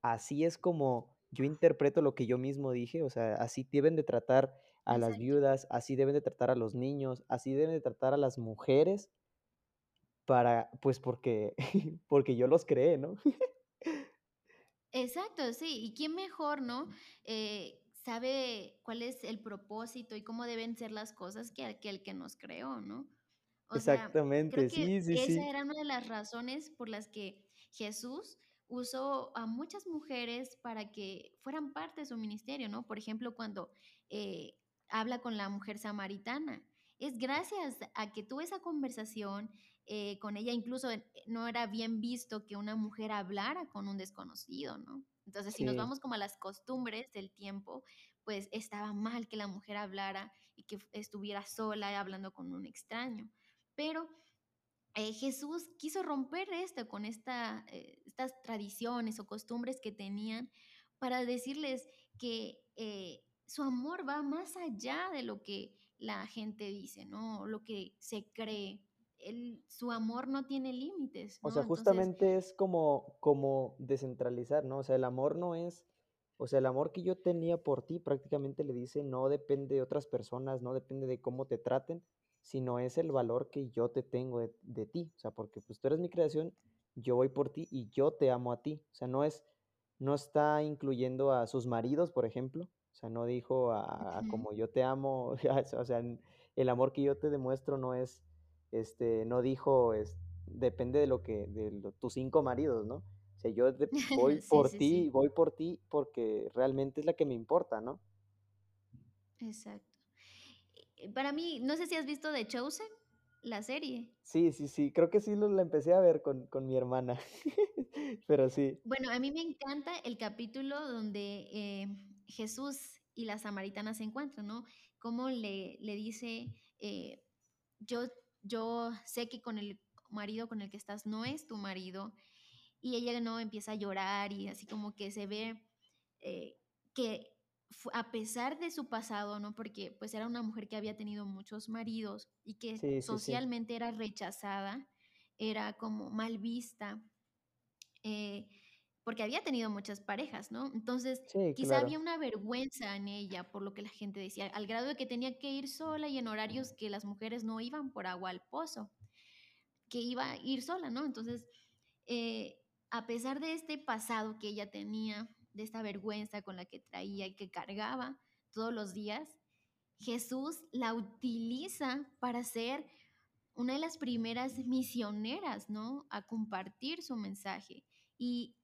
así es como yo interpreto lo que yo mismo dije, o sea, así deben de tratar a las viudas, así deben de tratar a los niños, así deben de tratar a las mujeres para, pues porque, porque yo los creé, ¿no? Exacto, sí. ¿Y quién mejor, no? Eh, sabe cuál es el propósito y cómo deben ser las cosas que aquel que nos creó, ¿no? O sea, creo Exactamente, que sí, sí, esa sí. era una de las razones por las que Jesús usó a muchas mujeres para que fueran parte de su ministerio, ¿no? Por ejemplo, cuando eh, habla con la mujer samaritana. Es gracias a que tuvo esa conversación eh, con ella, incluso eh, no era bien visto que una mujer hablara con un desconocido, ¿no? Entonces, si nos vamos como a las costumbres del tiempo, pues estaba mal que la mujer hablara y que estuviera sola hablando con un extraño. Pero eh, Jesús quiso romper esto con esta, eh, estas tradiciones o costumbres que tenían para decirles que eh, su amor va más allá de lo que la gente dice, ¿no? Lo que se cree. Él- su amor no tiene límites, o sea, Entonces, justamente es como como descentralizar, ¿no? O sea, el amor no es o sea, el amor que yo tenía por ti prácticamente le dice, no depende de otras personas, no depende de cómo te traten, sino es el valor que yo te tengo de de ti. O sea, porque, pues, tú eres mi creación, yo voy por ti y yo te amo a ti. O sea, no es no está incluyendo a sus maridos, por ejemplo. O sea, no dijo a a como yo te amo, o sea, el amor que yo te demuestro no es, este, no dijo, es depende de lo que de lo tus 5 maridos, ¿no? O sea, yo de voy sí, por sí, ti, sí, voy por ti porque realmente es la que me importa, ¿no? exacto. Eh, Para mí, no sé si has visto The Chosen, la serie. Sí, sí, sí, creo que sí lo la empecé a ver con con mi hermana, pero sí, Bueno, a mí me encanta el capítulo donde eh, Jesús y la samaritana se encuentran, ¿no? Cómo le, le dice, eh, yo, yo sé que con el marido con el que estás no es tu marido, y ella no empieza a llorar y así como que se ve eh, que a pesar de su pasado, ¿no? Porque pues era una mujer que había tenido muchos maridos y que sí, sí, sí. socialmente era rechazada, era como mal vista eh, porque había tenido muchas parejas, ¿no? Entonces, Sí, quizá claro. había una vergüenza en ella por lo que la gente decía, al grado de que tenía que ir sola y en horarios que las mujeres no iban por agua al pozo, que iba a ir sola, ¿no? Entonces, eh, a pesar de este pasado que ella tenía, de esta vergüenza con la que traía y que cargaba todos los días, Jesús la utiliza para ser una de las primeras misioneras, ¿no? A compartir su mensaje. Y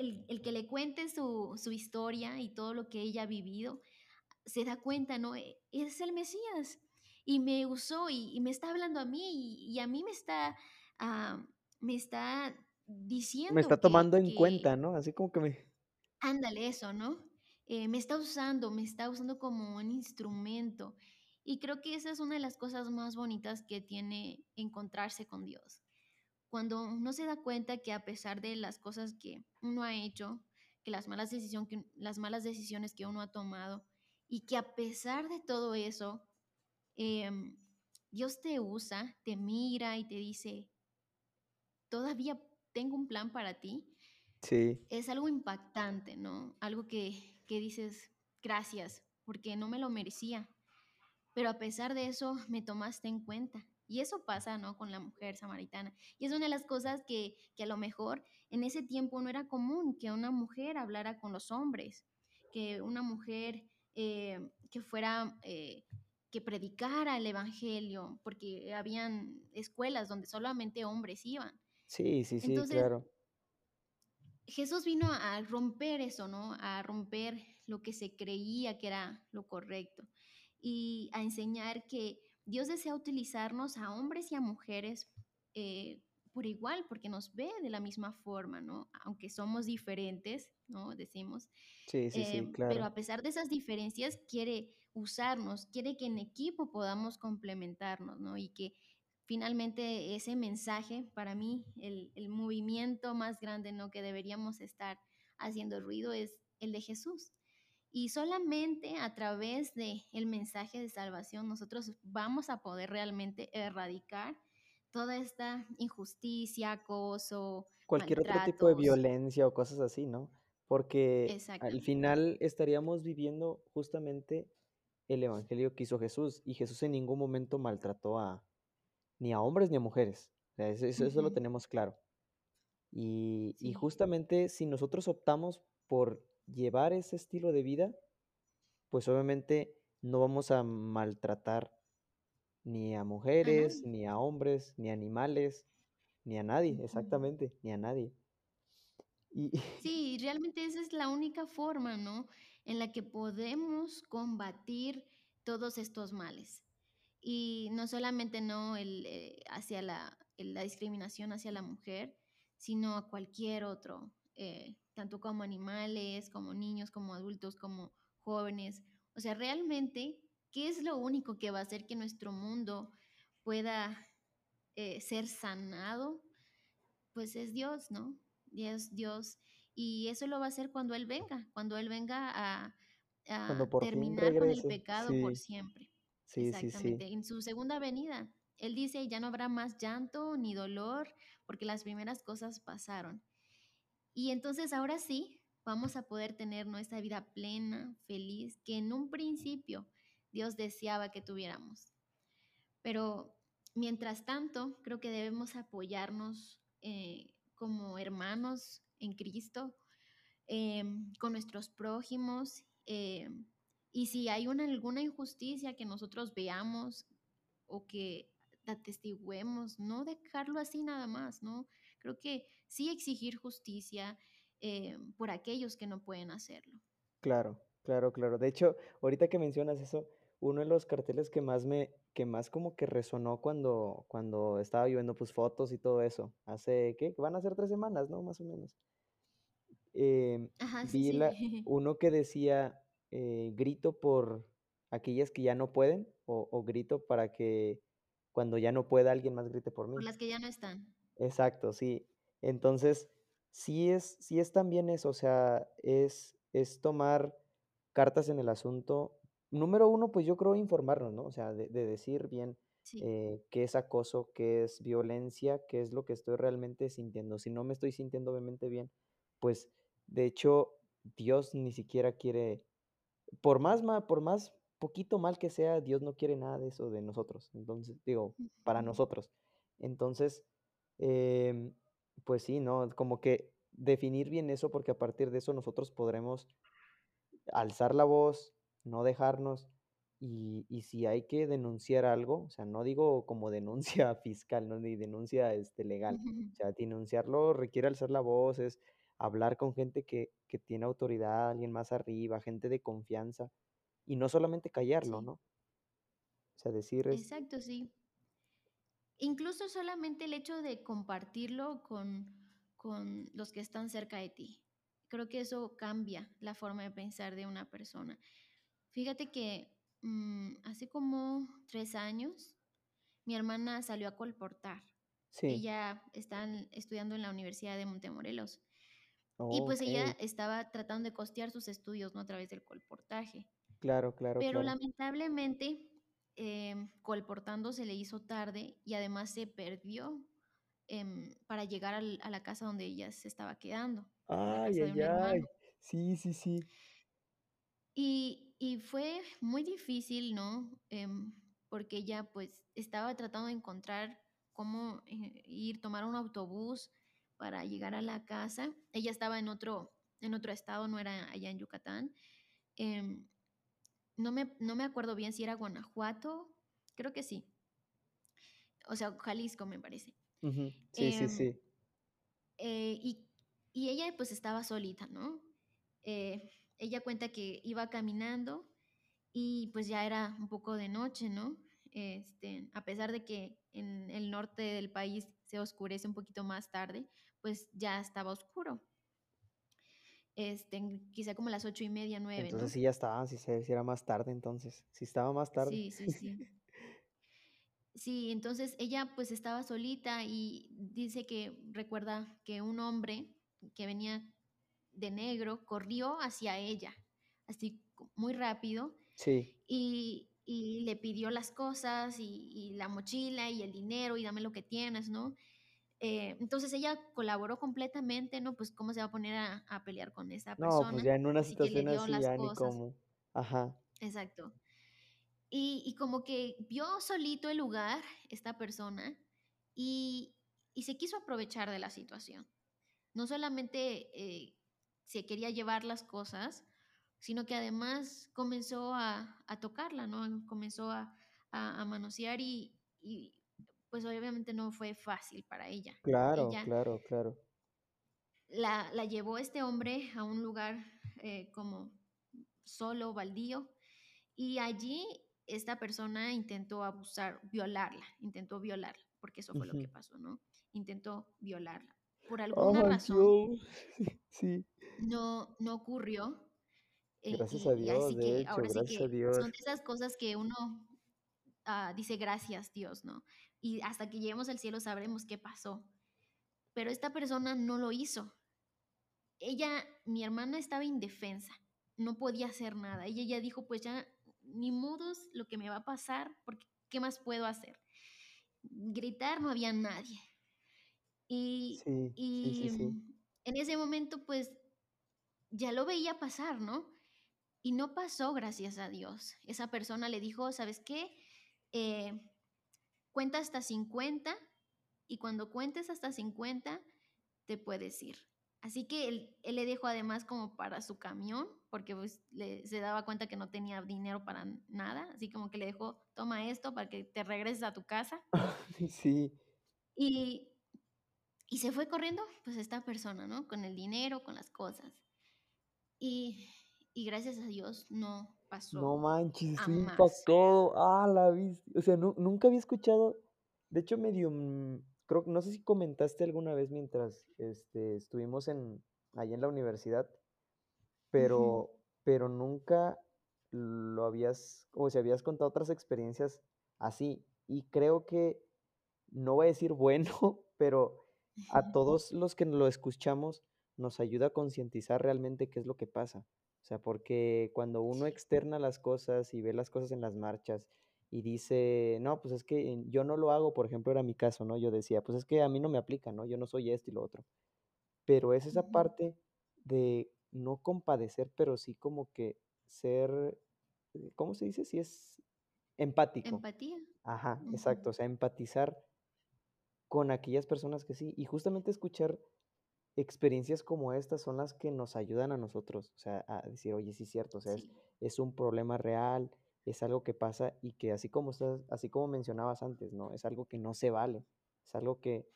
el, el que le cuente su, su, historia y todo lo que ella ha vivido, se da cuenta, ¿no? E, Es el Mesías. Y me usó y, y me está hablando a mí y, y a mí me está, uh, me está Me está diciendo tomando que, en que cuenta, ¿no? Así como que me ándale eso, ¿no? Eh, me está usando, me está usando como un instrumento. Y creo que esa es una de las cosas más bonitas que tiene encontrarse con Dios. Cuando uno se da cuenta que a pesar de las cosas que uno ha hecho, que las malas, decisión, que, las malas decisiones que uno ha tomado, y que a pesar de todo eso, eh, Dios te usa, te mira y te dice, todavía tengo un plan para ti, Sí. es algo impactante, ¿no? Algo que, que dices, gracias, porque no me lo merecía. pero a pesar de eso me tomaste en cuenta. Y eso pasa, ¿no? Con la mujer samaritana. Y es una de las cosas que, que a lo mejor en ese tiempo no era común que una mujer hablara con los hombres, que una mujer eh, que fuera, eh, que predicara el Evangelio, porque habían escuelas donde solamente hombres iban. Sí, sí, sí, Entonces, claro. Jesús vino a romper eso, ¿no? A romper lo que se creía que era lo correcto y a enseñar que Dios desea utilizarnos a hombres y a mujeres eh, por igual, porque nos ve de la misma forma, ¿no? Aunque somos diferentes, ¿no? Decimos, Sí, sí, sí, pero claro. a pesar de esas diferencias, quiere usarnos, quiere que en equipo podamos complementarnos, ¿no? Y que finalmente ese mensaje, para mí, el, el movimiento más grande, ¿no? Que deberíamos estar haciendo ruido es el de Jesús. Y solamente a través de el mensaje de salvación nosotros vamos a poder realmente erradicar toda esta injusticia, acoso, Cualquier otro tipo de violencia o cosas así, ¿no? Porque al final estaríamos viviendo justamente el evangelio que hizo Jesús, y Jesús en ningún momento maltrató a ni a hombres ni a mujeres. O sea, eso eso lo tenemos claro. Y justamente si nosotros optamos por llevar ese estilo de vida, pues obviamente no vamos a maltratar ni a mujeres, ni a hombres, ni a animales, ni a nadie, exactamente, ni a nadie. Y Sí, realmente esa es la única forma, ¿no? En la que podemos combatir todos estos males. Y no solamente no el, eh, hacia la, el- la discriminación hacia la mujer, sino a cualquier otro, eh, tanto como animales, como niños, como adultos, como jóvenes. O sea, realmente, ¿qué es lo único que va a hacer que nuestro mundo pueda eh, ser sanado? Pues es Dios, ¿no? Dios, Dios. Y eso lo va a hacer cuando Él venga, cuando Él venga a, terminar con el pecado por siempre. sí, Exactamente. En su segunda venida, Él dice, ya no habrá más llanto ni dolor, porque las primeras cosas pasaron. Y entonces ahora sí, vamos a poder tener nuestra vida plena, feliz, que en un principio Dios deseaba que tuviéramos. Pero mientras tanto, creo que debemos apoyarnos eh, como hermanos en Cristo, eh, con nuestros prójimos. eh, y si hay una, alguna injusticia que nosotros veamos o que atestiguemos, no dejarlo así nada más, ¿no? Creo que sí exigir justicia eh, por aquellos que no pueden hacerlo. claro, claro, claro. De hecho, ahorita que mencionas eso, uno de los carteles que más me que más como que resonó cuando cuando estaba yo viendo, pues, fotos y todo eso, hace, ¿qué? Van a ser 3 semanas, ¿no? Más o menos. Em, Ajá, sí, vi la sí. uno que decía, eh, grito por aquellas que ya no pueden, o o grito para que cuando ya no pueda alguien más grite por por mí. las que ya no están. Exacto, sí. Entonces, sí es sí es también eso, o sea, es es tomar cartas en el asunto. Número uno, pues, yo creo informarnos, ¿no? O sea, de de decir bien, Sí. eh, qué es acoso, qué es violencia, qué es lo que estoy realmente sintiendo. Si no me estoy sintiendo obviamente bien, pues, de hecho, Dios ni siquiera quiere por más ma por más poquito mal que sea, Dios no quiere nada de eso de nosotros. Entonces, digo, para nosotros. Entonces, em, pues sí, ¿no? Como que definir bien eso, porque a partir de eso nosotros podremos alzar la voz, no dejarnos, y y si hay que denunciar algo, o sea, no digo como denuncia fiscal, ¿no? Ni denuncia, este, legal. O sea, denunciarlo requiere alzar la voz, es hablar con gente que que tiene autoridad, alguien más arriba, gente de confianza, y no solamente callarlo, Sí, ¿no? O sea, decir es exacto, sí. Incluso solamente el hecho de compartirlo con, con los que están cerca de ti. Creo que eso cambia la forma de pensar de una persona. Fíjate que mm, hace como tres años mi hermana salió a colportar. sí, Ella está estudiando en la Universidad de Montemorelos y pues ella estaba tratando de costear sus estudios ¿no? a través del colportaje. claro, claro, Pero claro. lamentablemente, em, colportando se le hizo tarde y además se perdió em, para llegar al- a la casa donde ella se estaba quedando, Ay, ay, ay. Sí, sí, sí. y fue muy difícil, ¿no? Em, porque ella pues estaba tratando de encontrar cómo eh, ir, tomar un autobús para llegar a la casa. Ella estaba en otro, en otro estado, no era allá en Yucatán. Em, no, me, no me acuerdo bien si era Guanajuato, creo que sí. O sea, Jalisco me parece. Sí, sí, Em, sí. eh, y, y ella pues estaba solita, ¿no? Eh, ella cuenta que iba caminando y pues ya era un poco de noche, ¿no? Este, a pesar de que en el norte del país se oscurece un poquito más tarde, pues ya estaba oscuro. Este, quizá como las ocho y media, nueve, Entonces ¿no? sí ya estaba, se- sí era más tarde entonces. Sí estaba más tarde. Sí, sí, sí. Sí, entonces ella pues estaba solita y dice que recuerda que un hombre que venía de negro corrió hacia ella, así muy rápido, Sí, y, y le pidió las cosas y, y la mochila y el dinero y dame lo que tienes, ¿no? Eh, entonces ella colaboró completamente, ¿no? Pues cómo se va a poner a, a pelear con esa no, pues persona, ya en una situación así ya ni cosas, cómo. Ajá, exacto. Y, y como que vio solito el lugar, esta persona, y, y se quiso aprovechar de la situación. No solamente eh, se quería llevar las cosas, sino que además comenzó a, a tocarla, ¿no? Comenzó a, a, a manosear y, y, pues obviamente no fue fácil para ella, claro, Ella claro, claro. la, la llevó este hombre a un lugar eh, como solo, baldío, y allí esta persona intentó abusar, violarla, intentó violarla, porque eso fue lo que pasó, ¿no? Intentó violarla. Por alguna Ay, razón. Sí, no, no ocurrió. eh, gracias a Dios, así de que hecho, ahora sí gracias a Dios. son esas cosas que uno ah, dice gracias Dios, ¿no? Y hasta que lleguemos al cielo sabremos qué pasó. Pero esta persona no lo hizo. Ella, mi hermana estaba indefensa, no podía hacer nada. Ella ya dijo, pues ya ni modos lo que me va a pasar, porque ¿qué más puedo hacer? Gritar no había nadie. Y, Sí, sí, sí, y sí. mm, en ese momento, pues ya lo veía pasar, ¿no? Y no pasó, gracias a Dios. Esa persona le dijo, ¿sabes qué? Eh, cuenta hasta 50 y cuando cuentes hasta 50 te puedes ir. Así que él, él le dejó además como para su camión, porque pues, le- se daba cuenta que no tenía dinero para nada, así como que le dejó, toma esto para que te regreses a tu casa. Sí, Y, y se fue corriendo, pues esta persona, ¿no? Con el dinero, con las cosas. Y, y gracias a Dios no no manches, estoy impactado. Ah, la viste. O sea, nu- nunca había escuchado. De hecho, medio, mm, creo, no sé si comentaste alguna vez mientras este, estuvimos en, allá en la universidad, pero, pero nunca lo habías, o sea, habías contado otras experiencias así. Y creo que, no voy a decir bueno, pero a todos los que lo escuchamos nos ayuda a concientizar realmente qué es lo que pasa. O sea, porque cuando uno externa las cosas y ve las cosas en las marchas y dice, no, pues es que yo no lo hago, por ejemplo, era mi caso, ¿no? Yo decía, pues es que a mí no me aplica, ¿no? Yo no soy esto y lo otro. Pero es esa parte de no compadecer, pero sí como que ser, eh, ¿cómo se dice? Sí es empático. Empatía. Ajá, Ujú. exacto. O sea, empatizar con aquellas personas que sí. Y justamente escuchar experiencias como estas son las que nos ayudan a nosotros, o sea, a decir, oye, sí es cierto, o sea, es, es un problema real, es algo que pasa y que así como estás, así como mencionabas antes, ¿no? Es algo que no se vale, es algo que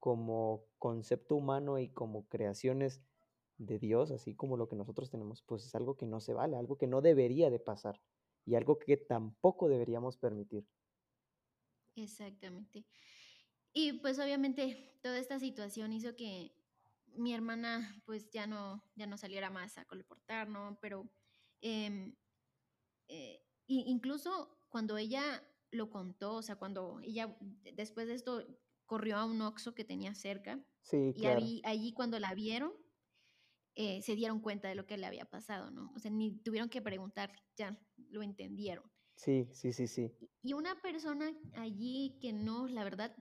como concepto humano y como creaciones de Dios, así como lo que nosotros tenemos, pues es algo que no se vale, algo que no debería de pasar y algo que tampoco deberíamos permitir. exactamente. Y pues obviamente toda esta situación hizo que mi hermana pues ya no, ya no saliera más a colportar, ¿no? Pero em, eh, incluso cuando ella lo contó, o sea, cuando ella de- después de esto corrió a un Oxxo que tenía cerca Sí, y claro. allí, allí cuando la vieron, eh, se dieron cuenta de lo que le había pasado, ¿no? O sea, ni tuvieron que preguntar, ya lo entendieron. Sí, sí, sí, sí. Y una persona allí que no, la verdad,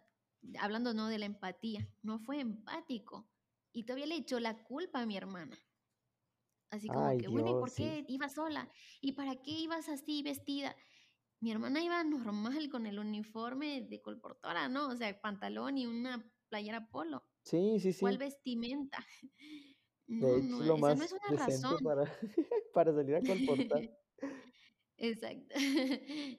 hablando no de la empatía, no fue empático y todavía le echó la culpa a mi hermana. Así como Ay, que, bueno, ¿y por sí. qué ibas sola? ¿Y para qué ibas así vestida? Mi hermana iba normal con el uniforme de colportora, ¿no? O sea, pantalón y una playera polo. Sí, sí, ¿Cuál sí. vestimenta? De hecho, no, es lo no es una razón. para para salir a colportar. Exacto.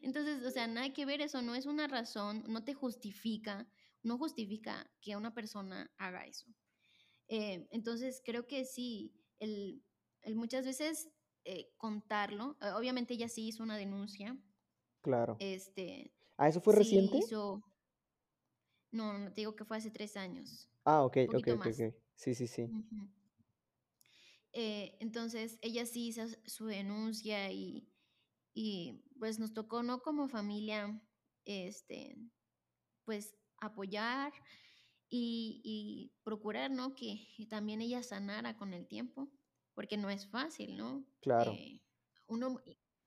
Entonces, o sea, nada que ver, eso no es una razón, no te justifica, no justifica que una persona haga eso. Eh, entonces, creo que sí, el, el muchas veces eh, contarlo, eh, obviamente ella sí hizo una denuncia, Claro. este, ¿Ah, eso fue sí reciente? hizo, no, no, te digo que fue hace tres años, Ah, okey, más. okey. Sí, sí, sí. Eh, entonces, ella sí hizo su denuncia y, y pues nos tocó, ¿no? Como familia, este, pues apoyar y, y procurar, ¿no? Que también ella sanara con el tiempo, porque no es fácil, ¿no? Claro. Eh, uno,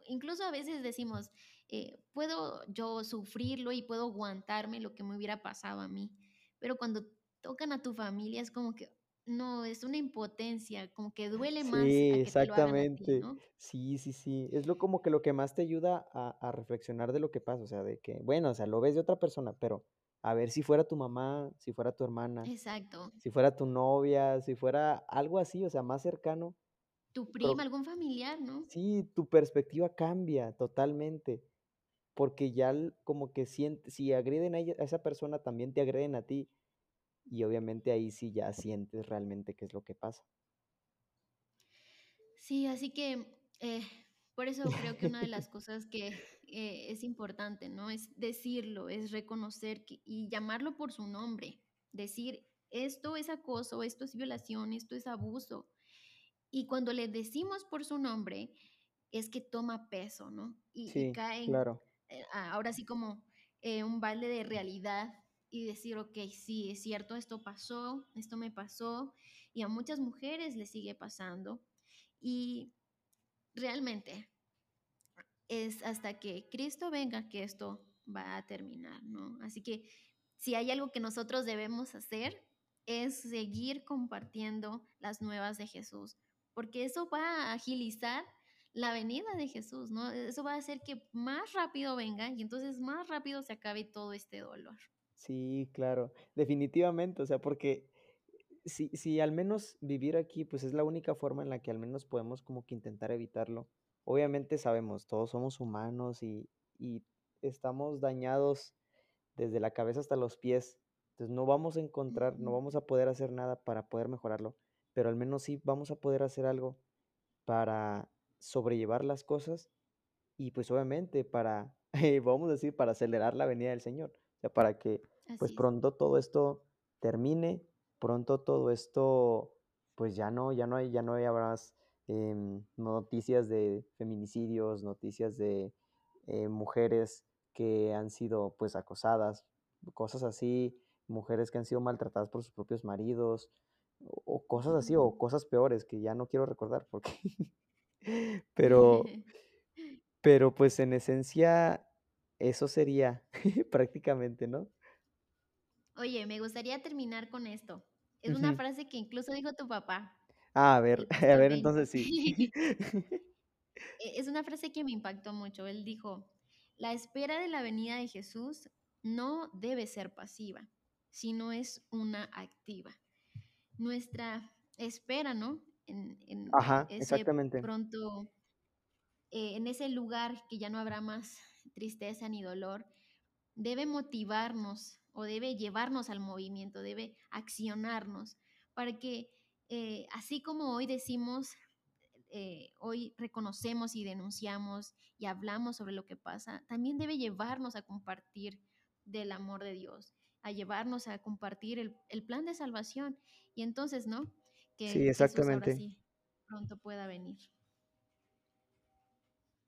incluso a veces decimos, eh, puedo yo sufrirlo y puedo aguantarme lo que me hubiera pasado a mí, pero cuando tocan a tu familia es como que, no, es una impotencia, como que duele más Sí, a que te lo hagan a ti, exactamente. ¿no? Sí, sí, sí. Es lo como que lo que más te ayuda a a reflexionar de lo que pasa, o sea, de que, bueno, o sea, lo ves de otra persona, pero a ver si fuera tu mamá, si fuera tu hermana, Exacto. si fuera tu novia, si fuera algo así, o sea, más cercano, Tu prima, algún familiar, ¿no? sí, tu perspectiva cambia totalmente, porque ya l como que sientes si agreden a ella a esa persona, también te agreden a ti, y obviamente ahí sí ya sientes realmente qué es lo que pasa. Sí, así que eh, por eso creo que una de las cosas que eh, es importante, ¿no? Es decirlo, es reconocer que- y llamarlo por su nombre. Decir, esto es acoso, esto es violación, esto es abuso. Y cuando le decimos por su nombre, es que toma peso, ¿no? Y, y Sí, cae en, claro. eh, a- ahora sí como eh, un balde de realidad y decir, ok, sí, es cierto, esto pasó, esto me pasó, y a muchas mujeres les sigue pasando. Y realmente es hasta que Cristo venga que esto va a terminar, ¿no? Así que si hay algo que nosotros debemos hacer es seguir compartiendo las nuevas de Jesús, porque eso va a agilizar la venida de Jesús, ¿no? Eso va a hacer que más rápido venga y entonces más rápido se acabe todo este dolor. Sí, claro, definitivamente, o sea, porque si si al menos vivir aquí, pues, es la única forma en la que al menos podemos como que intentar evitarlo. Obviamente sabemos, todos somos humanos y y estamos dañados desde la cabeza hasta los pies. Entonces, no vamos a encontrar, no vamos a poder hacer nada para poder mejorarlo, pero al menos sí vamos a poder hacer algo para sobrellevar las cosas y, pues, obviamente para, eh, vamos a decir, para acelerar la venida del Señor. O sea, para que, pues, es. pronto todo esto termine, pronto todo esto, pues, ya no ya no hay ya no haya más, em, noticias de feminicidios, noticias de, eh, mujeres que han sido, pues, acosadas, cosas así, mujeres que han sido maltratadas por sus propios maridos, o cosas así, o cosas peores que ya no quiero recordar porque pero pero, pues, en esencia, eso sería prácticamente, ¿no? Oye, me gustaría terminar con esto. Es una frase que incluso dijo tu papá, Ah, a ver, a ver, entonces sí. E- Es una frase que me impactó mucho. Él dijo, la espera de la venida de Jesús no debe ser pasiva, sino es una activa. Nuestra espera, ¿no? En, en Ajá, ese exactamente. pronto, eh, en ese lugar que ya no habrá más tristeza ni dolor, debe motivarnos o debe llevarnos al movimiento, debe accionarnos para que eh, así como hoy decimos, eh, hoy reconocemos y denunciamos y hablamos sobre lo que pasa, también debe llevarnos a compartir del amor de Dios, a llevarnos a compartir el, el plan de salvación y entonces, ¿no? Sí, Que Jesús ahora exactamente. sí pronto pueda venir.